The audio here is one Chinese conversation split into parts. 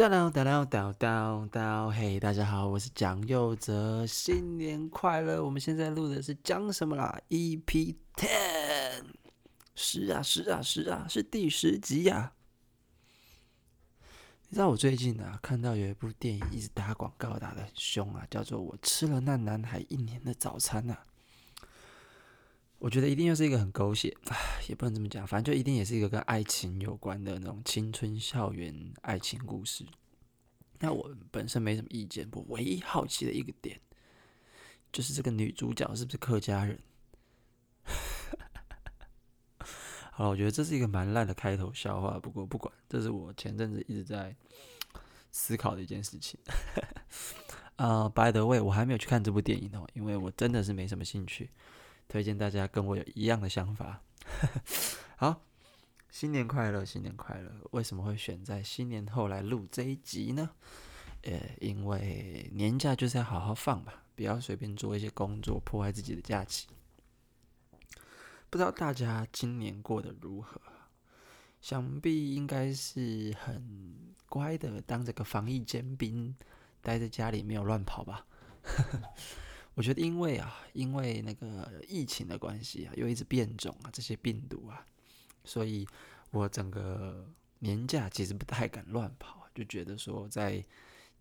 叨叨叨叨叨叨，嘿，大家好，我是蒋佑哲，新年快乐！我们现在录的是讲什么啦？EP Ten，是啊，是啊，是啊，是第十集呀、啊。你知道我最近啊，看到有一部电影一直打广告打得很凶啊，叫做《我吃了那男孩一年的早餐》呐。我觉得一定又是一个很狗血，也不能这么讲，反正就一定也是一个跟爱情有关的那种青春校园爱情故事。那我本身没什么意见，我唯一好奇的一个点，就是这个女主角是不是客家人？好了，我觉得这是一个蛮烂的开头笑话，不过不管，这是我前阵子一直在思考的一件事情。啊、uh，By the way，我还没有去看这部电影哦，因为我真的是没什么兴趣。推荐大家跟我有一样的想法。好，新年快乐，新年快乐！为什么会选在新年后来录这一集呢？呃，因为年假就是要好好放吧，不要随便做一些工作，破坏自己的假期。不知道大家今年过得如何？想必应该是很乖的，当这个防疫尖兵，待在家里没有乱跑吧。我觉得，因为啊，因为那个疫情的关系啊，又一直变种啊，这些病毒啊，所以我整个年假其实不太敢乱跑，就觉得说在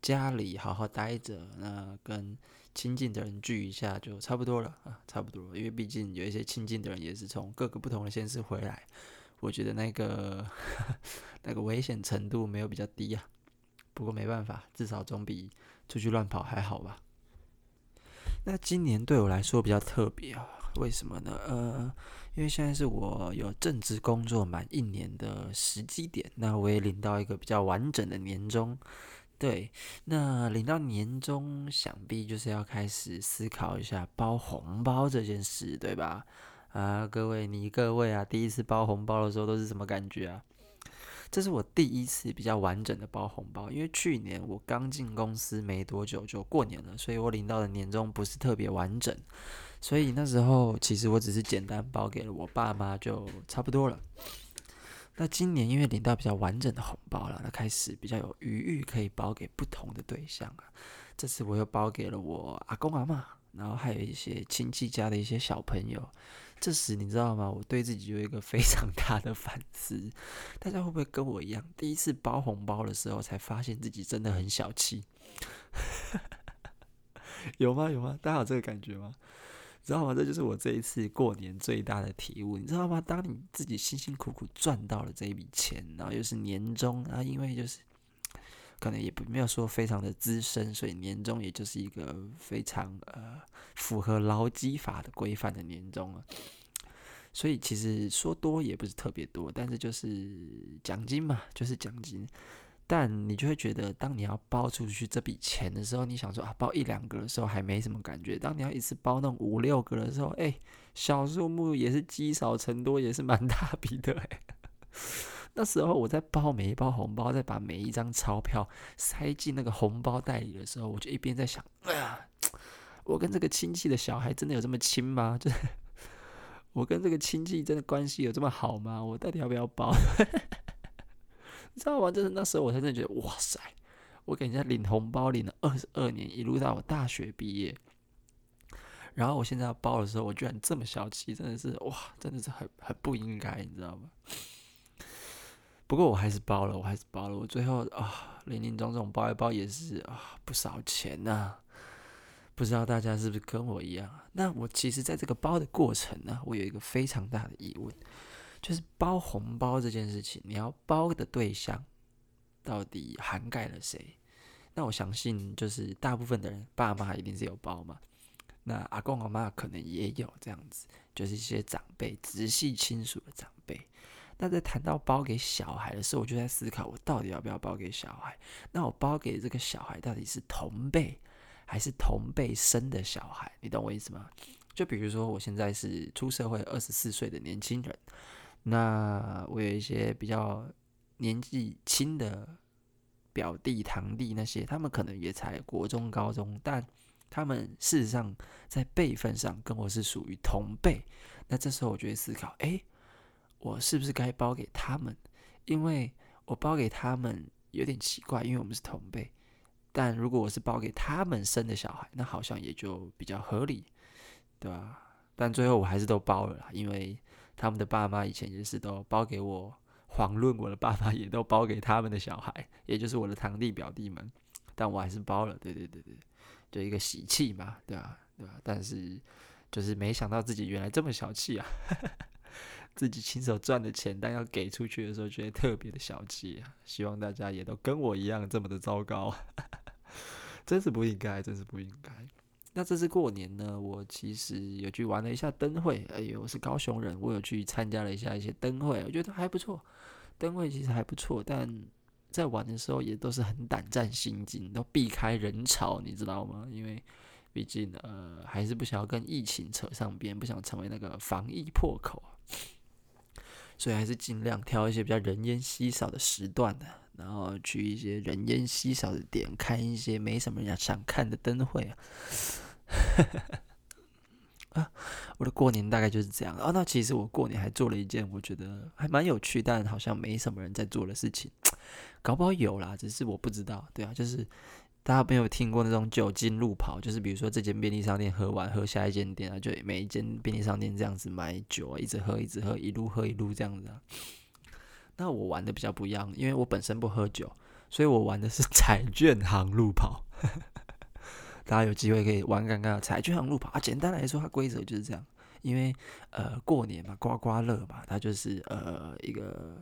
家里好好待着，那跟亲近的人聚一下就差不多了啊，差不多。因为毕竟有一些亲近的人也是从各个不同的县市回来，我觉得那个 那个危险程度没有比较低啊。不过没办法，至少总比出去乱跑还好吧。那今年对我来说比较特别啊，为什么呢？呃，因为现在是我有正职工作满一年的时机点，那我也领到一个比较完整的年终。对，那领到年终，想必就是要开始思考一下包红包这件事，对吧？啊，各位，你各位啊，第一次包红包的时候都是什么感觉啊？这是我第一次比较完整的包红包，因为去年我刚进公司没多久就过年了，所以我领到的年终不是特别完整，所以那时候其实我只是简单包给了我爸妈就差不多了。那今年因为领到比较完整的红包了，那开始比较有余裕可以包给不同的对象啊。这次我又包给了我阿公阿嬷，然后还有一些亲戚家的一些小朋友。这时你知道吗？我对自己有一个非常大的反思。大家会不会跟我一样，第一次包红包的时候才发现自己真的很小气？有吗？有吗？大家有这个感觉吗？知道吗？这就是我这一次过年最大的体悟。你知道吗？当你自己辛辛苦苦赚到了这一笔钱，然后又是年终然后，因为就是可能也不没有说非常的资深，所以年终也就是一个非常呃。符合劳基法的规范的年终了，所以其实说多也不是特别多，但是就是奖金嘛，就是奖金。但你就会觉得，当你要包出去这笔钱的时候，你想说啊，包一两个的时候还没什么感觉。当你要一次包那五六个的时候，哎，小数目也是积少成多，也是蛮大笔的哎。那时候我在包每一包红包，再把每一张钞票塞进那个红包袋里的时候，我就一边在想，哎呀。我跟这个亲戚的小孩真的有这么亲吗？就是 我跟这个亲戚真的关系有这么好吗？我到底要不要包？你知道吗？就是那时候我才真的觉得，哇塞！我给人家领红包领了二十二年，一路到我大学毕业，然后我现在要包的时候，我居然这么小气，真的是哇，真的是很很不应该，你知道吗？不过我还是包了，我还是包了。我最后啊，林林总总包一包也是啊，不少钱呐、不知道大家是不是跟我一样？那我其实在这个包的过程呢，我有一个非常大的疑问，就是包红包这件事情，你要包的对象到底涵盖了谁？那我相信，就是大部分的人爸妈一定是有包嘛。那阿公阿妈可能也有这样子，就是一些长辈、直系亲属的长辈。那在谈到包给小孩的时候，我就在思考，我到底要不要包给小孩？那我包给这个小孩到底是同辈？还是同辈生的小孩，你懂我意思吗？就比如说，我现在是出社会二十四岁的年轻人，那我有一些比较年纪轻的表弟、堂弟那些，他们可能也才国中、高中，但他们事实上在辈分上跟我是属于同辈。那这时候我就会思考：诶，我是不是该包给他们？因为我包给他们。有点奇怪，因为我们是同辈。但如果我是包给他们生的小孩，那好像也就比较合理，对吧？但最后我还是都包了啦，因为他们的爸妈以前也是都包给我，遑论我的爸妈也都包给他们的小孩，也就是我的堂弟表弟们。但我还是包了，对对对对，就一个喜气嘛，对吧？对吧？但是就是没想到自己原来这么小气啊。自己亲手赚的钱，但要给出去的时候，觉得特别的小气啊！希望大家也都跟我一样这么的糟糕，真是不应该，真是不应该。那这次过年呢，我其实有去玩了一下灯会。哎呦，我是高雄人，我有去参加了一下一些灯会，我觉得还不错。灯会其实还不错，但在玩的时候也都是很胆战心惊，都避开人潮，你知道吗？因为毕竟呃，还是不想要跟疫情扯上边，不想成为那个防疫破口。所以还是尽量挑一些比较人烟稀少的时段的，然后去一些人烟稀少的点，看一些没什么人想看的灯会啊。啊，我的过年大概就是这样。哦，那其实我过年还做了一件我觉得还蛮有趣，但好像没什么人在做的事情，搞不好有啦，只是我不知道。对啊，就是。大家有没有听过那种酒精路跑？就是比如说这间便利商店喝完，喝下一间店啊，就每一间便利商店这样子买酒啊，一直喝，一直喝，一路喝一路这样子啊。那我玩的比较不一样，因为我本身不喝酒，所以我玩的是 彩券行路跑。大家有机会可以玩看看彩券行路跑啊。简单来说，它规则就是这样，因为呃过年嘛，刮刮乐嘛，它就是呃一个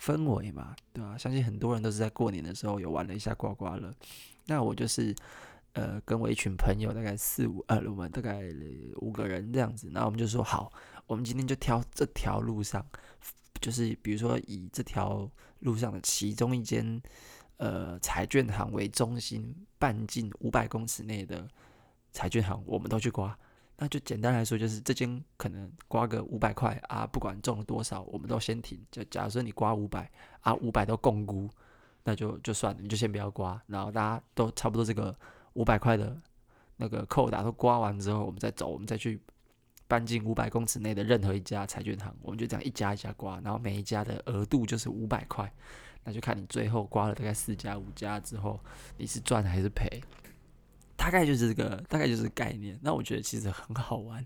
氛围嘛，对吧？相信很多人都是在过年的时候有玩了一下刮刮乐。那我就是，呃，跟我一群朋友，大概四五，呃，我们大概五个人这样子。然后我们就说好，我们今天就挑这条路上，就是比如说以这条路上的其中一间，呃，彩券行为中心，半径五百公尺内的彩券行，我们都去刮。那就简单来说，就是这间可能刮个五百块啊，不管中了多少，我们都先停。就假如说你刮五百啊，五百都摃龟。那就就算了，你就先不要刮，然后大家都差不多这个五百块的那个扣打都刮完之后，我们再走，我们再去半径五百公尺内的任何一家彩券行，我们就这样一家一家刮，然后每一家的额度就是五百块，那就看你最后刮了大概四家五家之后，你是赚还是赔，大概就是这个，大概就是概念。那我觉得其实很好玩。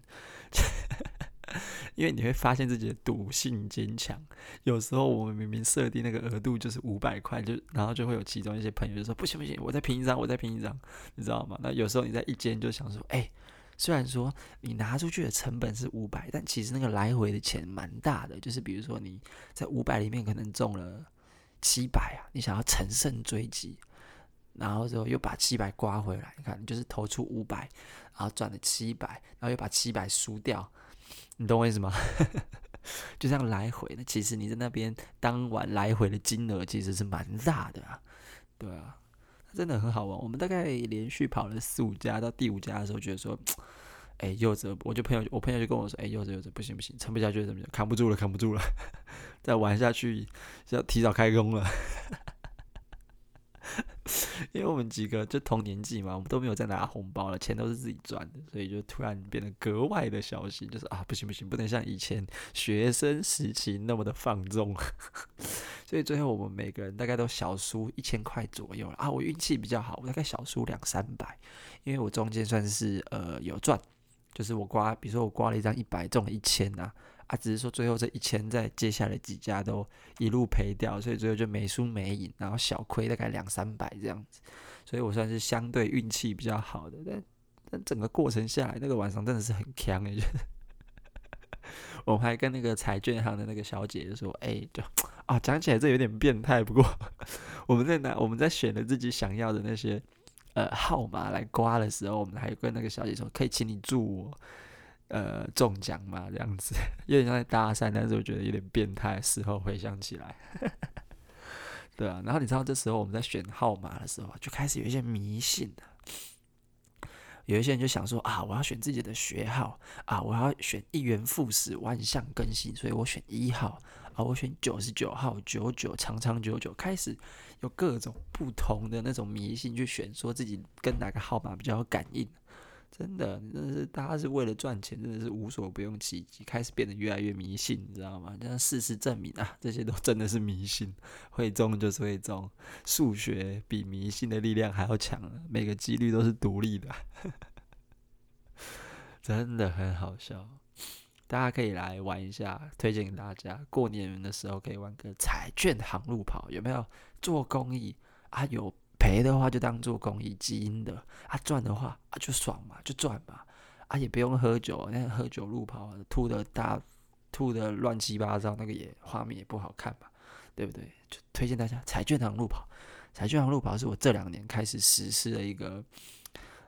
因为你会发现自己的赌性坚强。有时候我们明明设定那个额度就是五百块，就然后就会有其中一些朋友就说不行不行，我再拼一张，我再拼一张，你知道吗？那有时候你在一间就想说，哎、虽然说你拿出去的成本是五百，但其实那个来回的钱蛮大的。就是比如说你在五百里面可能中了七百啊，你想要乘胜追击，然后之后又把七百刮回来，你看就是投出五百，然后赚了七百，然后又把七百输掉。你懂我意思吗？就这样来回，那其实你在那边当晚来回的金额其实是蛮大的啊，对啊，真的很好玩。我们大概连续跑了四五家，到第五家的时候，觉得说，哎、柚子，我就朋友，我朋友就跟我说，哎、柚子，柚子，不行不行，撑不下去，怎么样？扛不住了，扛不住了，再玩下去要提早开工了。因为我们几个就同年纪嘛，我们都没有再拿红包了，钱都是自己赚的，所以就突然变得格外的小心，就是啊，不行不行，不能像以前学生时期那么的放纵。所以最后我们每个人大概都小输一千块左右啊，我运气比较好，我大概小输两三百，因为我中间算是呃有赚，就是我刮，比如说我刮了一张一百，中了一千啊。啊，只是说最后这一千在接下来几家都一路赔掉，所以最后就没输没赢，然后小亏大概两三百这样子，所以我算是相对运气比较好的。但但整个过程下来，那个晚上真的是很强哎！我们还跟那个彩券行的那个小姐就说：“哎、就啊，讲起来这有点变态，不过我们在拿我们在选了自己想要的那些呃号码来刮的时候，我们还跟那个小姐说，可以请你祝我。”呃，中奖嘛，这样子 有点像在搭讪，但是我觉得有点变态。事后回想起来，对啊。然后你知道，这时候我们在选号码的时候，就开始有一些迷信的。有一些人就想说啊，我要选自己的学号啊，我要选一元复始，万象更新，所以我选一号啊，我选九十九号，九九长长久久。开始有各种不同的那种迷信去选，说自己跟哪个号码比较有感应。真的，真的是大家是为了赚钱，真的是无所不用其极，开始变得越来越迷信，你知道吗？但事实证明啊，这些都真的是迷信，会中就是会中，数学比迷信的力量还要强，每个几率都是独立的，真的很好笑。大家可以来玩一下，推荐给大家。过年的时候可以玩个彩券航路跑，有没有？做公益啊，有。赔的话就当做公益基因的啊，赚的话啊就爽嘛，就赚嘛啊，也不用喝酒，那喝酒路跑吐的大吐的乱七八糟，那个也画面也不好看嘛，对不对？就推荐大家彩券行路跑，彩券行路跑是我这两年开始实施的一个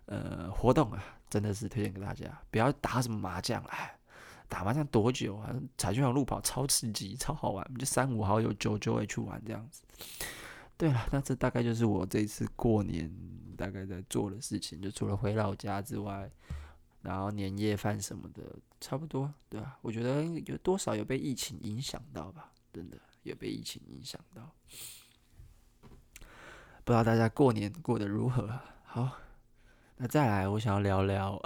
呃活动啊，真的是推荐给大家，不要打什么麻将，哎，打麻将多久啊？彩券行路跑超刺激，超好玩，就三五好友揪揪会去玩这样子。对了，那这大概就是我这次过年大概在做的事情，就除了回老家之外，然后年夜饭什么的，差不多，对吧？我觉得有多少有被疫情影响到吧，真的有被疫情影响到。不知道大家过年过得如何？好，那再来，我想要聊聊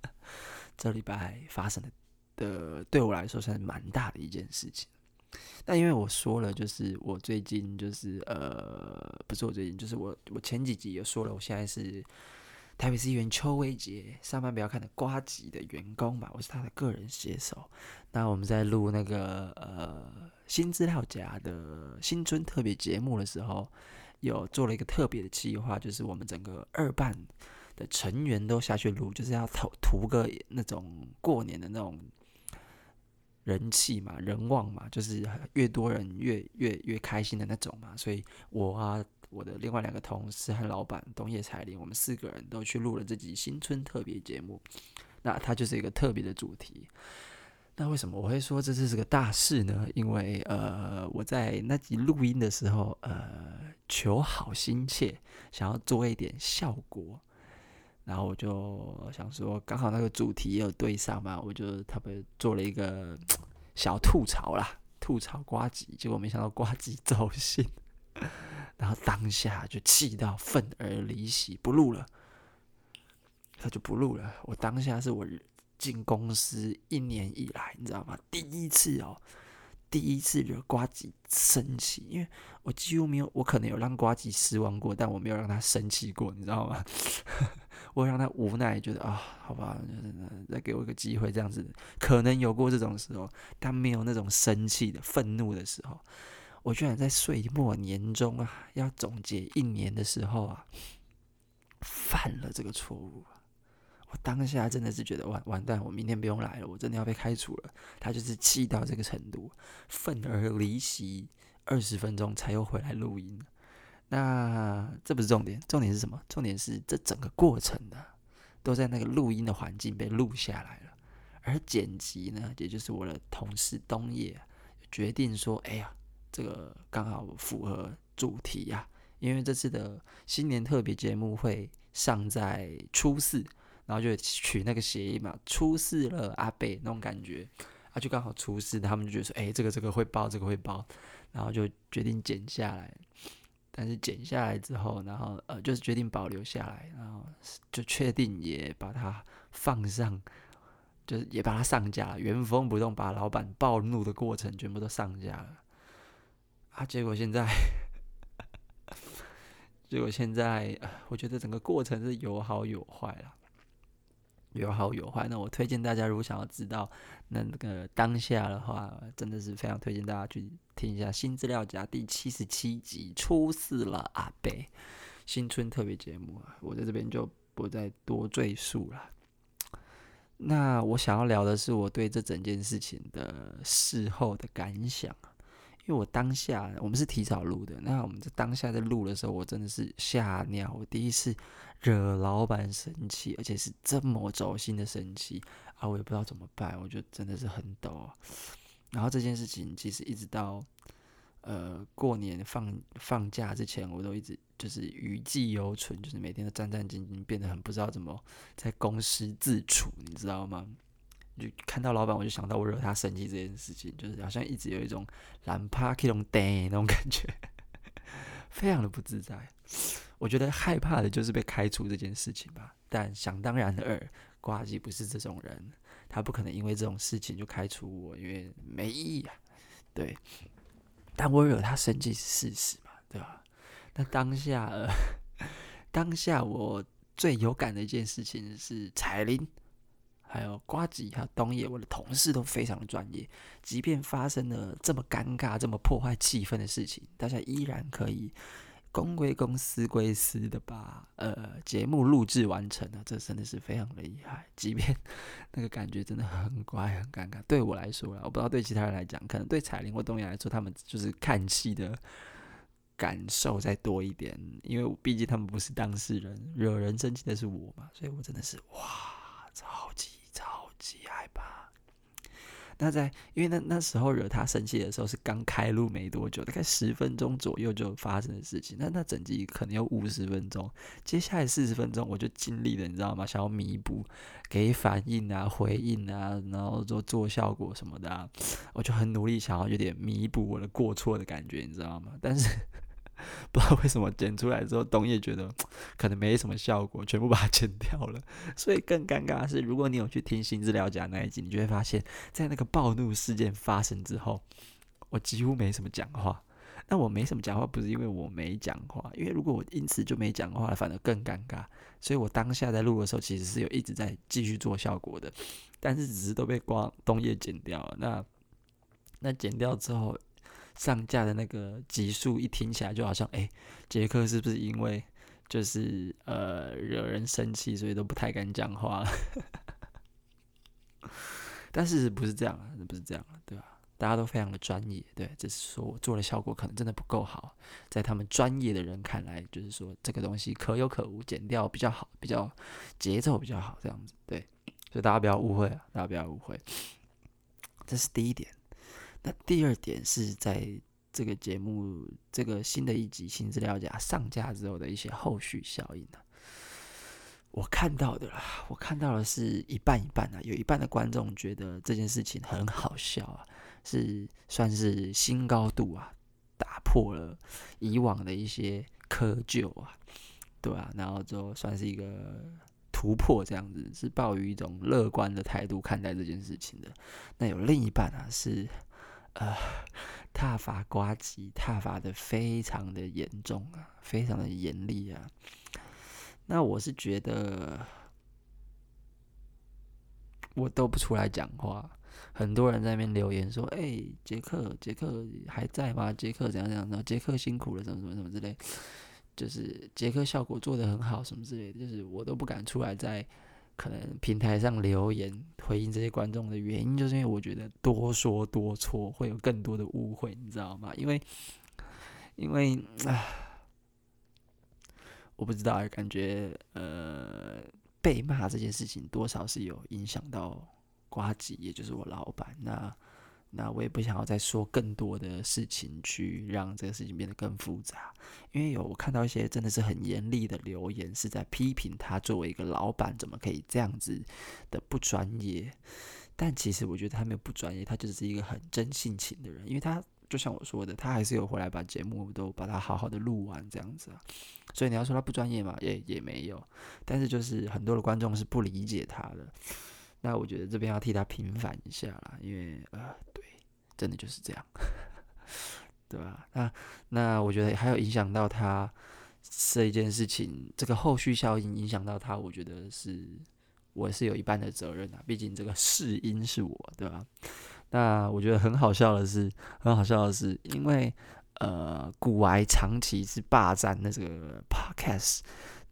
这礼拜发生的的，对我来说算是蛮大的一件事情。但因为我说了，就是我最近就是呃，不是我最近，就是我我前几集也说了，我现在是台北市议员邱威杰上班不要看的瓜吉的员工吧，我是他的个人写手。那我们在录那个呃新资料夹的新春特别节目的时候，有做了一个特别的计划，就是我们整个二办的成员都下去录，就是要图图个那种过年的那种。人气嘛，人旺嘛，就是越多人越越越开心的那种嘛。所以，我啊，我的另外两个同事和老板东叶彩玲，我们四个人都去录了这集新春特别节目。那它就是一个特别的主题。那为什么我会说这次是个大事呢？因为呃，我在那集录音的时候，呃，求好心切，想要做一点效果。然后我就想说，刚好那个主题也有对上嘛，我就特别做了一个小吐槽啦，吐槽瓜吉，结果没想到瓜吉走心，然后当下就气到愤而离席，不录了，他就不录了。我当下是我进公司一年以来，你知道吗？第一次哦。第一次惹瓜吉生气，因为我几乎没有，我可能有让瓜吉失望过，但我没有让他生气过，你知道吗？我让他无奈，觉得啊，好吧，再给我一个机会，这样子可能有过这种时候，但没有那种生气的、愤怒的时候。我居然在岁末年终啊，要总结一年的时候啊，犯了这个错误。我当下真的是觉得完完蛋，我明天不用来了，我真的要被开除了。他就是气到这个程度，愤而离席二十分钟才又回来录音。那这不是重点，重点是什么？重点是这整个过程呢，都在那个录音的环境被录下来了。而剪辑呢，也就是我的同事东野决定说：“哎呀，这个刚好符合主题呀，因为这次的新年特别节目会上在初四。”然后就取那个谐音嘛，出事了阿伯那种感觉，啊，就刚好出事，他们就觉得说，哎，这个这个会爆，这个会爆，然后就决定剪下来。但是剪下来之后，然后呃，就是决定保留下来，然后就确定也把它放上，就是也把它上架，原封不动把老板暴怒的过程全部都上架了。啊，结果现在，结果现在，我觉得整个过程是有好有坏了。有好有坏，那我推荐大家，如果想要知道那个当下的话，真的是非常推荐大家去听一下《新资料夹》第七十七集《出事了阿北》新春特别节目啊，我在这边就不再多赘述了。那我想要聊的是我对这整件事情的事后的感想。因为我当下我们是提早录的，那我们在当下在录的时候，我真的是吓尿。我第一次惹老板生气，而且是这么走心的生气啊！我也不知道怎么办，我就真的是很抖。然后这件事情其实一直到呃过年放放假之前，我都一直就是余悸犹存，就是每天都战战兢兢，变得很不知道怎么在公司自处，你知道吗？就看到老板，我就想到我惹他生气这件事情，就是好像一直有一种蓝趴 K 龙呆那种感觉，非常的不自在。我觉得害怕的就是被开除这件事情吧。但想当然的二，呱吉不是这种人，他不可能因为这种事情就开除我，因为没意义啊。对，但我惹他生气是事实嘛，对吧？那当下，当下我最有感的一件事情是彩铃。还有瓜吉，还有东野，我的同事都非常的专业。即便发生了这么尴尬、这么破坏气氛的事情，大家依然可以公归公、私归私的把呃节目录制完成了。这真的是非常的厉害。即便 那个感觉真的很怪、很尴尬，对我来说啦，我不知道对其他人来讲，可能对彩铃或东野来说，他们就是看戏的感受再多一点，因为毕竟他们不是当事人，惹人生气的是我嘛，所以我真的是哇，超级。极害怕。那在因为那那时候惹他生气的时候是刚开录没多久，大概十分钟左右就发生的事情。那那整集可能有五十分钟，接下来四十分钟我就尽力了，你知道吗？想要弥补，给反应啊、回应啊，然后做做效果什么的啊，我就很努力想要有点弥补我的过错的感觉，你知道吗？但是。不知道为什么剪出来之后，东野觉得可能没什么效果，全部把它剪掉了。所以更尴尬的是，如果你有去听《新资料夹》那一集，你就会发现，在那个暴怒事件发生之后，我几乎没什么讲话。那我没什么讲话，不是因为我没讲话，因为如果我因此就没讲话，反而更尴尬。所以我当下在录的时候，其实是有一直在继续做效果的，但是只是都被光东野剪掉了。那那剪掉之后。上架的那个集数一听起来就好像，哎，杰克是不是因为就是呃惹人生气，所以都不太敢讲话？但事实不是这样啊，不是这样啊，对吧？大家都非常的专业，对，只是说我做的效果可能真的不够好，在他们专业的人看来，就是说这个东西可有可无，剪掉比较好，比较节奏比较好，这样子，对，所以大家不要误会啊，大家不要误会，这是第一点。那第二点是在这个节目这个新的一集新资料夹上架之后的一些后续效应呢、我看到的啦，我看到的是一半一半啊，有一半的观众觉得这件事情很好笑啊，是算是新高度啊，打破了以往的一些窠臼啊，对啊，然后就算是一个突破，这样子是抱于一种乐观的态度看待这件事情的。那有另一半啊是。呃，踏伐呱吉，踏伐的非常的严重啊，非常的严厉啊。那我是觉得，我都不出来讲话。很多人在那边留言说：“哎、杰克，杰克还在吗？杰克怎样怎样？然后杰克辛苦了，什么什么什么之类。就是杰克效果做得很好，什么之类的。就是我都不敢出来在。”可能平台上留言回应这些观众的原因，就是因为我觉得多说多错，会有更多的误会，你知道吗？因为，因为啊，我不知道，感觉呃，被骂这件事情多少是有影响到瓜吉，也就是我老板那。那我也不想要再说更多的事情，去让这个事情变得更复杂。因为有我看到一些真的是很严厉的留言，是在批评他作为一个老板怎么可以这样子的不专业。但其实我觉得他没有不专业，他就是一个很真性情的人。因为他就像我说的，他还是有回来把节目都把它好好的录完这样子啊。所以你要说他不专业嘛，也也没有。但是就是很多的观众是不理解他的。那我觉得这边要替他平反一下啦，因为呃。对真的就是这样，对吧？那那我觉得还有影响到他这一件事情，这个后续效应影响到他，我觉得是我是有一半的责任啊。毕竟这个试音是我，对吧？那我觉得很好笑的是，很好笑的是，因为呃，古癌长期是霸占那个 podcast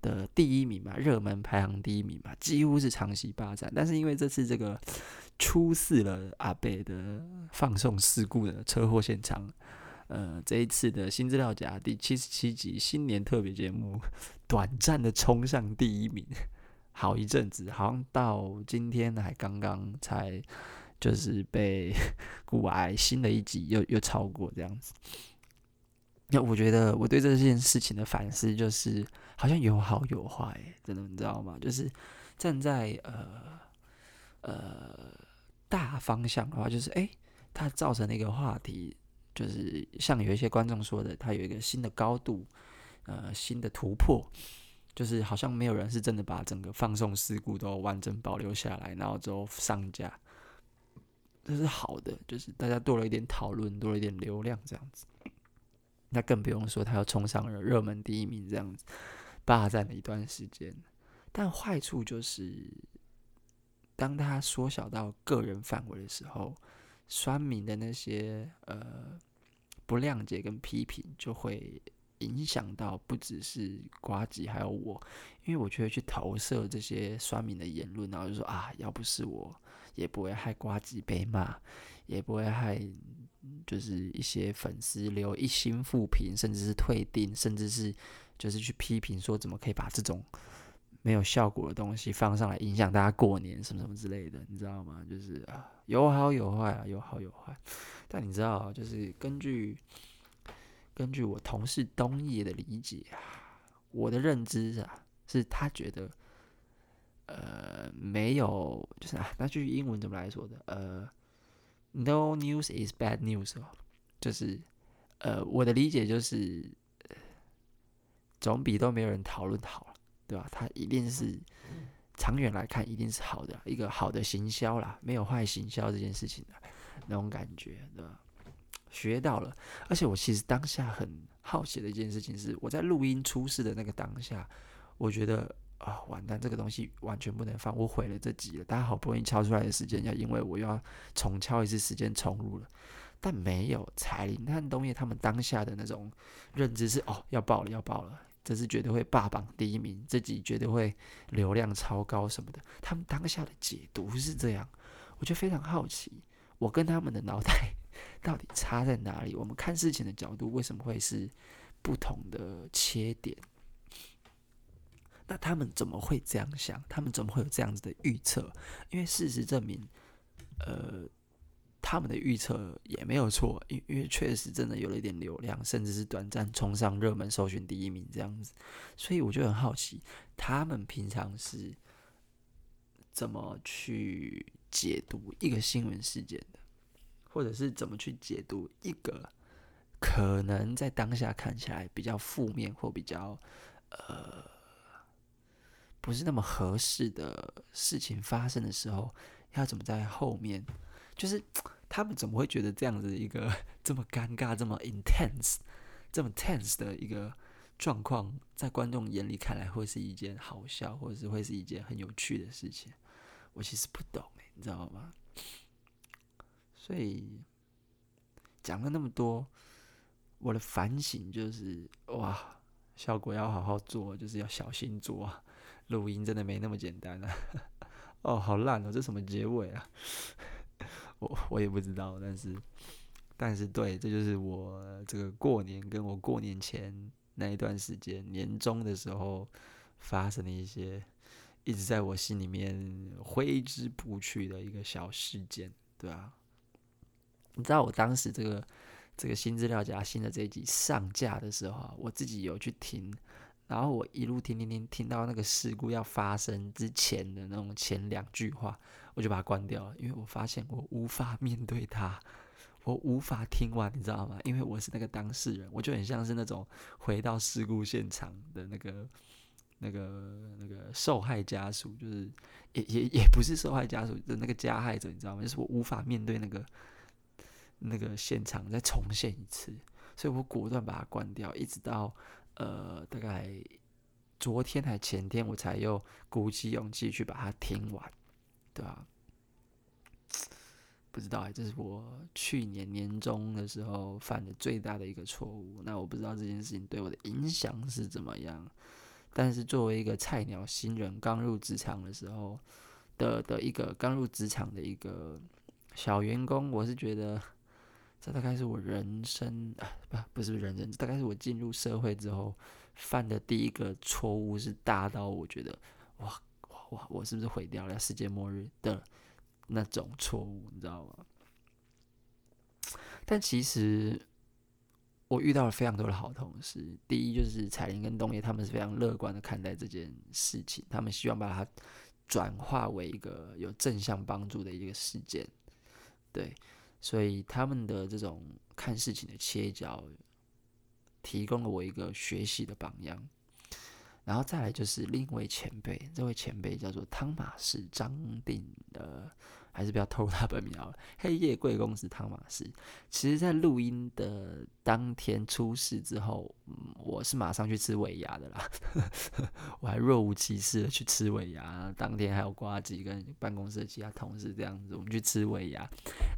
的第一名嘛，热门排行第一名嘛，几乎是长期霸占。但是因为这次这个。出事了，阿贝的放送事故的车祸现场。呃，这一次的新资料夹第七十七集新年特别节目，短暂的冲上第一名，好一阵子，好像到今天还刚刚才就是被 股癌新的一集又又超过这样子。那我觉得我对这件事情的反思就是，好像有好有坏，真的你知道吗？就是站在呃呃。大方向的话，就是哎，它造成的一个话题，就是像有一些观众说的，它有一个新的高度，呃新的突破，就是好像没有人是真的把整个放送事故都完整保留下来，然后之后上架，这是好的，就是大家多了一点讨论，多了一点流量这样子。那更不用说他要冲上了热门第一名这样子，霸占了一段时间。但坏处就是，当他缩小到个人范围的时候，酸民的那些呃不谅解跟批评，就会影响到不只是瓜吉，还有我，因为我就会去投射这些酸民的言论，然后就说啊，要不是我，也不会害瓜吉被骂，也不会害就是一些粉丝留一星复评，甚至是退订，甚至是就是去批评说怎么可以把这种。没有效果的东西放上来，影响大家过年什么什么之类的，你知道吗？就是啊，有好有坏啊，有好有坏。但你知道，就是根据根据我同事东野的理解啊，我的认知啊，是他觉得呃没有，就是啊，那句英文怎么来说的？呃，No news is bad news 哦，就是呃，我的理解就是，总比都没有人讨论好了。对吧？它一定是长远来看，一定是好的，一个好的行销啦，没有坏行销这件事情的那种感觉，对吧？学到了，而且我其实当下很好奇的一件事情是，我在录音出事的那个当下，我觉得啊、完蛋，这个东西完全不能放，我毁了这集了。大家好不容易敲出来的时间，要因为我又要重敲一次时间重录了，但没有彩铃和东叶他们当下的那种认知是哦，要爆了，要爆了。这是绝对会霸榜第一名，这集绝对会流量超高什么的。他们当下的解读是这样，我就非常好奇，我跟他们的脑袋 到底差在哪里？我们看事情的角度为什么会是不同的切点？那他们怎么会这样想？他们怎么会有这样子的预测？因为事实证明，呃。他们的预测也没有错，因因为确实真的有了一点流量，甚至是短暂冲上热门搜寻第一名这样子，所以我就很好奇，他们平常是怎么去解读一个新闻事件的，或者是怎么去解读一个可能在当下看起来比较负面或比较呃不是那么合适的事情发生的时候，要怎么在后面。就是 他们怎么会觉得这样子一个 这么尴尬、这么 intense、这么 tense 的一个状况，在观众眼里看来会是一件好笑，或者是会是一件很有趣的事情？我其实不懂，你知道吗？所以讲了那么多，我的反省就是哇，效果要好好做，就是要小心做啊。录音真的没那么简单啊！哦，好烂哦，这什么结尾啊？我我也不知道，但是但是对，这就是我这个过年跟我过年前那一段时间年终的时候发生的一些一直在我心里面挥之不去的一个小事件，对啊，你知道我当时这个这个新资料夹新的这一集上架的时候，我自己有去听，然后我一路听听听听到那个事故要发生之前的那种前两句话。我就把它关掉了，因为我发现我无法面对它，我无法听完，你知道吗？因为我是那个当事人，我就很像是那种回到事故现场的那个、那个、那个受害家属，就是也也也不是受害家属的那个加害者，你知道吗？就是我无法面对那个那个现场再重现一次，所以我果断把它关掉，一直到呃大概昨天还前天，我才又鼓起勇气去把它听完。对啊，不知道哎，这是我去年年终的时候犯的最大的一个错误。那我不知道这件事情对我的影响是怎么样，但是作为一个菜鸟新人，刚入职场的时候的的一个刚入职场的一个小员工，我是觉得这大概是我人生啊，不不是人生，大概是我进入社会之后犯的第一个错误，是大到我觉得哇。哇哇！我是不是毁掉了世界末日的那种错误？你知道吗？但其实我遇到了非常多的好同事。第一就是彩铃跟东野，他们是非常乐观的看待这件事情，他们希望把它转化为一个有正向帮助的一个事件。对，所以他们的这种看事情的切角，提供了我一个学习的榜样。然后再来就是另一位前辈，这位前辈叫做汤马士张定的。还是不要透露他本名好了。黑夜贵公子汤马士，其实，在录音的当天出事之后，我是马上去吃尾牙的啦。我还若无其事的去吃尾牙，当天还有瓜吉跟办公室的其他同事这样子，我们去吃尾牙。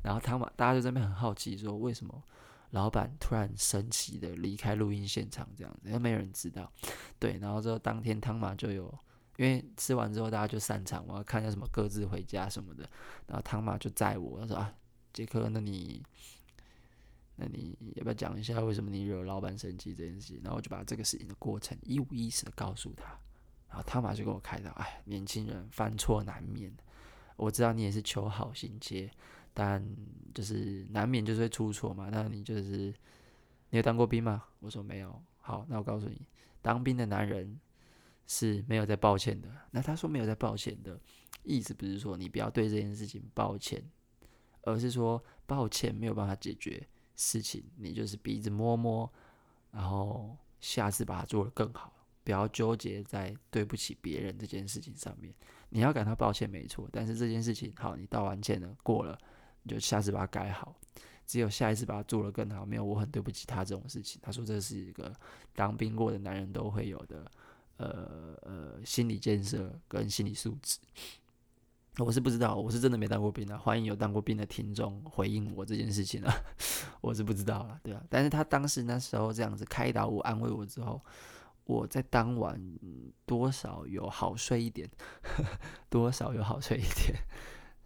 然后汤马，大家就在那边很好奇，说为什么老板突然神奇的离开录音现场这样子，因为没有人知道。对，然后之后当天汤马就有。因为吃完之后大家就散场，我要看一下什么各自回家什么的。然后汤马就载我，他说啊，杰克，那你，那你要不要讲一下为什么你惹老板生气这件事情？然后我就把这个事情的过程一五一十的告诉他。然后汤马就跟我开导，哎，年轻人犯错难免，我知道你也是求好心切，但就是难免就是会出错嘛。那你就是你有当过兵吗？我说没有。好，那我告诉你，当兵的男人。是没有在抱歉的。那他说没有在抱歉的意思，不是说你不要对这件事情抱歉，而是说抱歉没有办法解决事情，你就是鼻子摸摸，然后下次把它做得更好，不要纠结在对不起别人这件事情上面。你要感到抱歉没错，但是这件事情好，你道完歉了，过了，你就下次把它改好。只有下一次把它做得更好，没有我很对不起他这种事情。他说这是一个当兵过的男人都会有的。呃呃，心理建设跟心理素质，我是不知道，我是真的没当过兵的。欢迎有当过兵的听众回应我这件事情啊，我是不知道了，对啊。但是他当时那时候这样子开导我、安慰我之后，我在当晚多少有好睡一点，多少有好睡一点，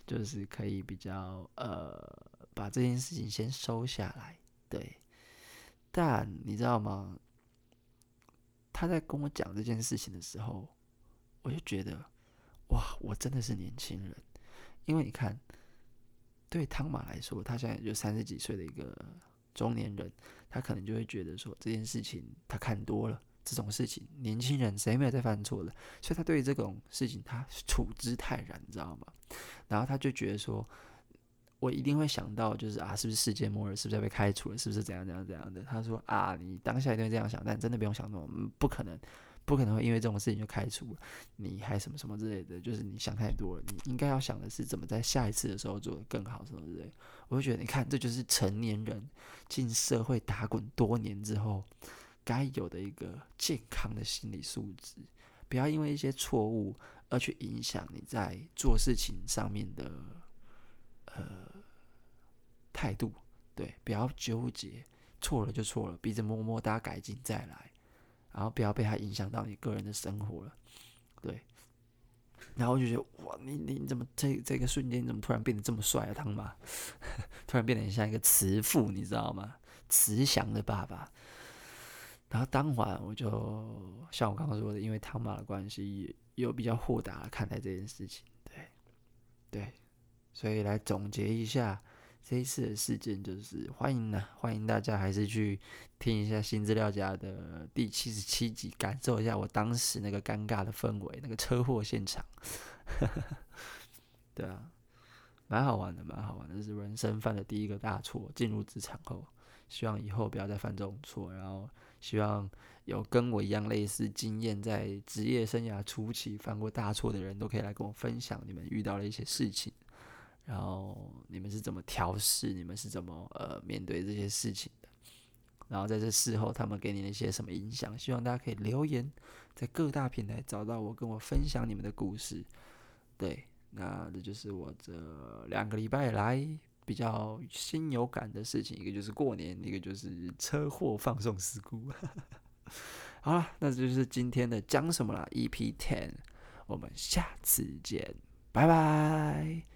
就是可以比较呃把这件事情先收下来。对，但你知道吗？他在跟我讲这件事情的时候，我就觉得，哇，我真的是年轻人。因为你看，对汤马来说，他现在就三十几岁的一个中年人，他可能就会觉得说，这件事情他看多了，这种事情年轻人谁没有在犯错的，所以他对于这种事情他处之泰然，你知道吗？然后他就觉得说。我一定会想到，就是啊，是不是世界末日？是不是要被开除了？是不是怎样怎样怎样的？他说啊，你当下一定这样想，但真的不用想那么，不可能，不可能会因为这种事情就开除了，你还什么什么之类的，就是你想太多了。你应该要想的是怎么在下一次的时候做得更好，什么之类。我就觉得，你看，这就是成年人进社会打滚多年之后该有的一个健康的心理素质，不要因为一些错误而去影响你在做事情上面的。呃，态度对，不要纠结，错了就错了，鼻子摸摸，大家改进再来，然后不要被他影响到你个人的生活了，对。然后就觉得，哇，你你怎么这这个瞬间怎么突然变得这么帅啊，汤马，突然变得很像一个慈父，你知道吗？慈祥的爸爸。然后当晚我就像我刚刚说的，因为汤马的关系，又比较豁达的看待这件事情，对，对。所以来总结一下这一次的事件，就是欢迎呢、欢迎大家还是去听一下新资料夹的第七十七集，感受一下我当时那个尴尬的氛围，那个车祸现场。对啊，蛮好玩的，蛮好玩的，是人生犯的第一个大错。进入职场后，希望以后不要再犯这种错，然后希望有跟我一样类似经验，在职业生涯初期犯过大错的人都可以来跟我分享你们遇到的一些事情。然后你们是怎么调试？你们是怎么呃面对这些事情的？然后在这事后，他们给你一些什么影响？希望大家可以留言，在各大平台找到我，跟我分享你们的故事。对，那这就是我这两个礼拜来比较心有感的事情，一个就是过年，一个就是车祸放送事故。好了，那这就是今天的讲什么啦？EP Ten，我们下次见，拜拜。